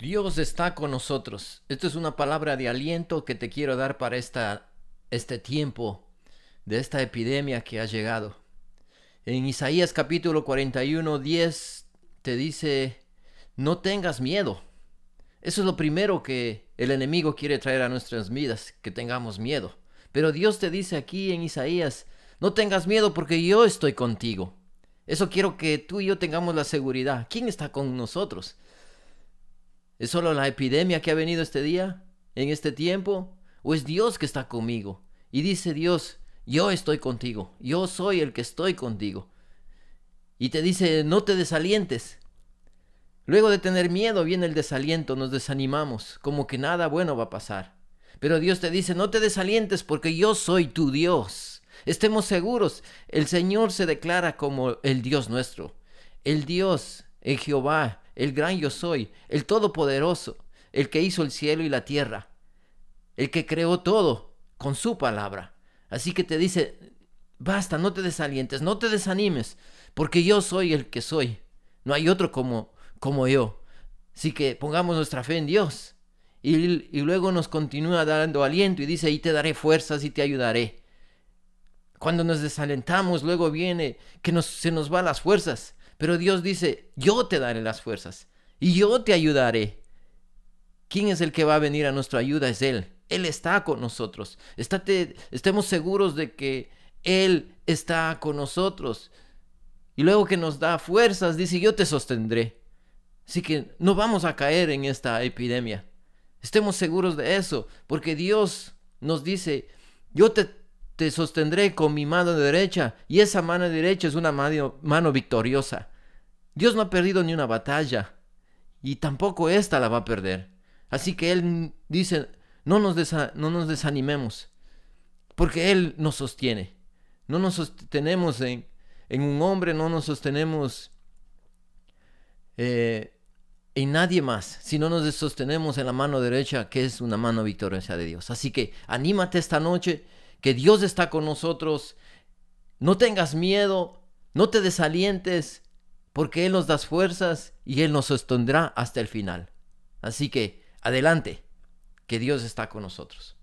Dios está con nosotros. Esto es una palabra de aliento que te quiero dar para esta, este tiempo de esta epidemia que ha llegado. En Isaías capítulo 41, 10 te dice, no tengas miedo. Eso es lo primero que el enemigo quiere traer a nuestras vidas, que tengamos miedo. Pero Dios te dice aquí en Isaías, no tengas miedo porque yo estoy contigo. Eso quiero que tú y yo tengamos la seguridad. ¿Quién está con nosotros? ¿Es solo la epidemia que ha venido este día, en este tiempo? ¿O es Dios que está conmigo? Y dice Dios, yo estoy contigo, yo soy el que estoy contigo. Y te dice, no te desalientes. Luego de tener miedo viene el desaliento, nos desanimamos, como que nada bueno va a pasar. Pero Dios te dice, no te desalientes porque yo soy tu Dios. Estemos seguros, el Señor se declara como el Dios nuestro, el Dios, el Jehová, el gran yo soy, el todopoderoso, el que hizo el cielo y la tierra, el que creó todo con su palabra. Así que te dice, basta, no te desalientes, no te desanimes, porque yo soy el que soy. No hay otro como, como yo. Así que pongamos nuestra fe en Dios. Y, luego nos continúa dando aliento y dice, y te daré fuerzas y te ayudaré. Cuando nos desalentamos, luego viene que nos, se nos van las fuerzas. Pero Dios dice, yo te daré las fuerzas y yo te ayudaré. ¿Quién es el que va a venir a nuestra ayuda? Es Él. Él está con nosotros. Estemos seguros de que Él está con nosotros. Y luego que nos da fuerzas, dice, yo te sostendré. Así que no vamos a caer en esta epidemia. Estemos seguros de eso, porque Dios nos dice, yo te te sostendré con mi mano derecha, y esa mano derecha es una mano, victoriosa. Dios no ha perdido ni una batalla, y tampoco esta la va a perder. Así que Él dice, no nos, no nos desanimemos, porque Él nos sostiene. No nos sostenemos en, en un hombre, no nos sostenemos eh, en nadie más, sino nos sostenemos en la mano derecha, que es una mano victoriosa de Dios. Así que anímate esta noche que Dios está con nosotros. No tengas miedo, no te desalientes, porque Él nos da fuerzas y Él nos sostendrá hasta el final. Así que, adelante, que Dios está con nosotros.